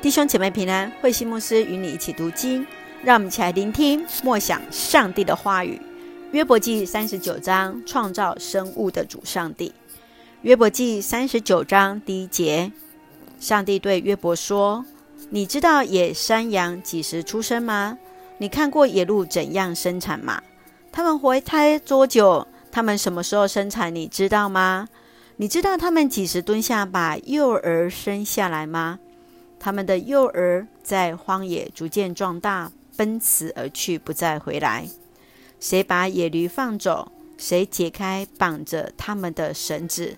弟兄姐妹平安，慧馨牧师与你一起读经，让我们一起来聆听默想上帝的话语。约伯记三十九章，创造生物的主上帝。约伯记三十九章第一节，上帝对约伯说：“你知道野山羊几时出生吗？你看过野鹿怎样生产吗？他们怀胎多久？他们什么时候生产？你知道吗？你知道他们几时蹲下把幼儿生下来吗？”他们的幼儿在荒野逐渐壮大，奔驰而去，不再回来。谁把野驴放走？谁解开绑着他们的绳子？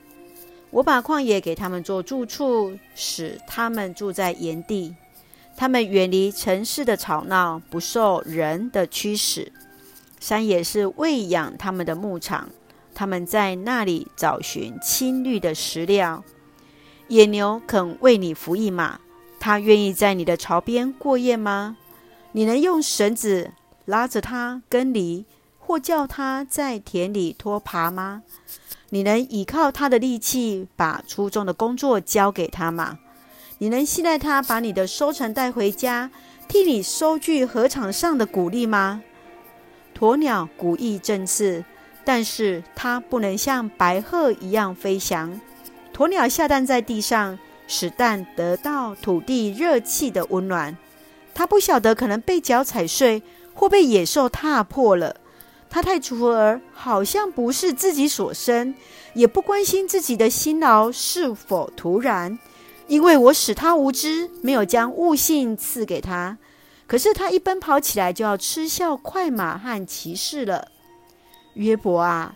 我把旷野给他们做住处，使他们住在盐地。他们远离城市的吵闹，不受人的驱使。山野是喂养他们的牧场，他们在那里找寻青绿的食料。野牛肯为你服役吗？他愿意在你的槽边过夜吗？你能用绳子拉着他耕犁，或叫他在田里拖耙吗？你能倚靠他的力气，把粗重的工作交给他吗？你能信赖他把你的收成带回家，替你收据禾场上的谷粒吗？鸵鸟古意振翅，但是它不能像白鹤一样飞翔。鸵鸟下蛋在地上。使蛋得到土地热气的温暖，他不晓得可能被脚踩碎或被野兽踏破了。他太锄而好像不是自己所生，也不关心自己的辛劳是否徒然。因为我使他无知，没有将悟性赐给他。可是他一奔跑起来，就要嗤笑快马和骑士了。约伯啊，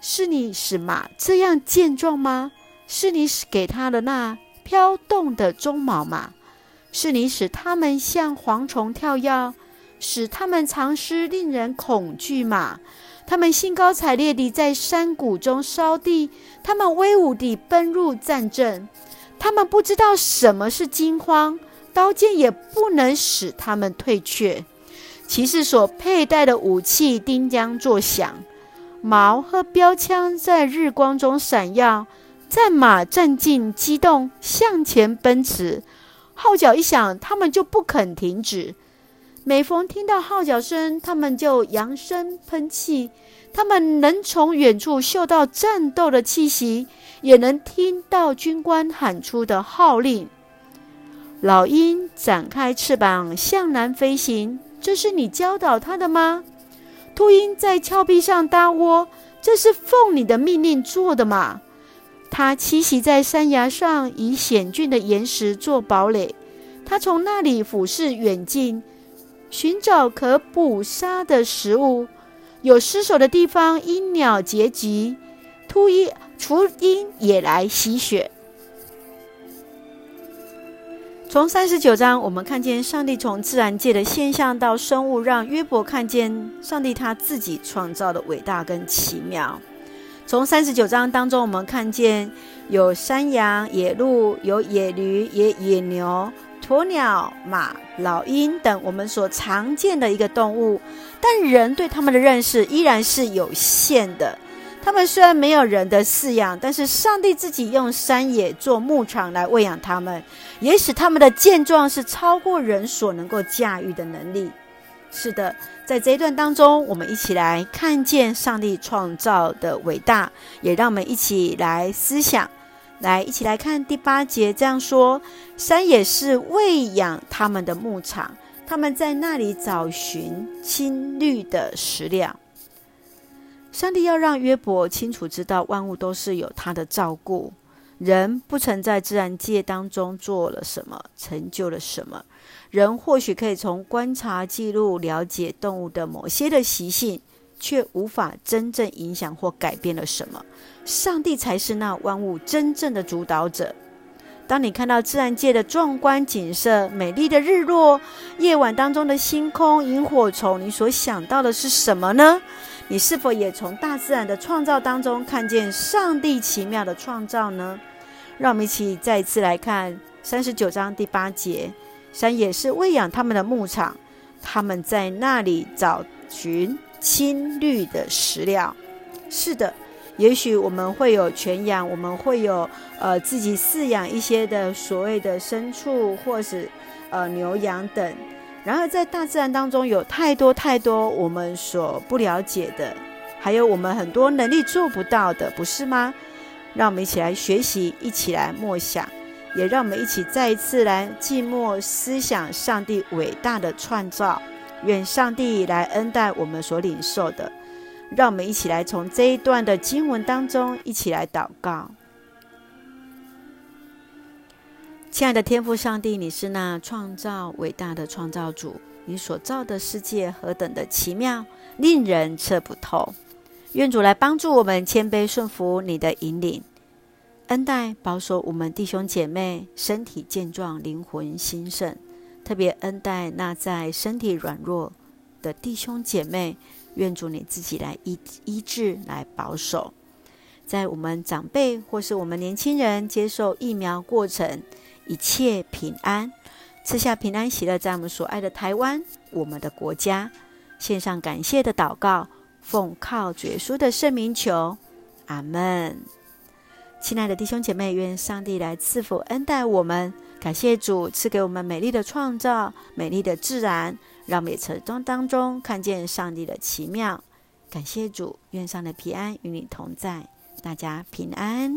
是你使马这样健壮吗？是你给他的那？飘动的鬃毛吗？是你使他们像蝗虫跳跃，使他们藏尸令人恐惧吗？他们兴高采烈地在山谷中烧地，他们威武地奔入战阵，他们不知道什么是惊慌，刀剑也不能使他们退却。骑士所佩戴的武器叮当作响，矛和标枪在日光中闪耀。战马战兢，激动向前奔驰，号角一响，他们就不肯停止。每逢听到号角声，他们就扬声喷气。他们能从远处嗅到战斗的气息，也能听到军官喊出的号令。老鹰展开翅膀向南飞行，这是你教导它的吗？秃鹰在峭壁上搭窝，这是奉你的命令做的吗？他栖息在山崖上，以险峻的岩石做堡垒。他从那里俯视远近，寻找可捕杀的食物。有失守的地方，鹰鸟结集，秃鹰、雏鹰也来吸血。从三十九章，我们看见上帝从自然界的现象到生物，让约伯看见上帝他自己创造的伟大跟奇妙。从三十九章当中，我们看见有山羊、野鹿、有野驴、野野牛、鸵鸟、马、老鹰等我们所常见的一个动物，但人对他们的认识依然是有限的。他们虽然没有人的饲养，但是上帝自己用山野做牧场来喂养他们，也使他们的健壮是超过人所能够驾驭的能力。是的，在这一段当中，我们一起来看见上帝创造的伟大，也让我们一起来思想，来一起来看第八节这样说：山野是喂养他们的牧场，他们在那里找寻青绿的食粮。上帝要让约伯清楚知道，万物都是有他的照顾，人不曾在自然界当中做了什么，成就了什么。人或许可以从观察记录了解动物的某些的习性，却无法真正影响或改变了什么。上帝才是那万物真正的主导者。当你看到自然界的壮观景色、美丽的日落、夜晚当中的星空、萤火虫，你所想到的是什么呢？你是否也从大自然的创造当中看见上帝奇妙的创造呢？让我们一起再一次来看三十九章第八节。山野是喂养他们的牧场，他们在那里找寻青绿的食料。是的，也许我们会有全养，我们会有呃自己饲养一些的所谓的牲畜，或是呃牛羊等。然而，在大自然当中，有太多太多我们所不了解的，还有我们很多能力做不到的，不是吗？让我们一起来学习，一起来默想，也让我们一起再一次来静默思想上帝伟大的创造。愿上帝来恩待我们所领受的。让我们一起来从这一段的经文当中一起来祷告。亲爱的天父上帝，你是那创造伟大的创造主，你所造的世界何等的奇妙，令人测不透。愿主来帮助我们谦卑顺服你的引领，恩待保守我们弟兄姐妹身体健壮、灵魂兴盛，特别恩待那在身体软弱的弟兄姐妹。愿主你自己来医医治、来保守，在我们长辈或是我们年轻人接受疫苗过程。一切平安，赐下平安喜乐，在我们所爱的台湾，我们的国家，献上感谢的祷告，奉靠主耶稣的圣名求，阿门。亲爱的弟兄姐妹，愿上帝来赐福恩待我们。感谢主赐给我们美丽的创造，美丽的自然，让我们也从中当中看见上帝的奇妙。感谢主，愿上的平安与你同在，大家平安。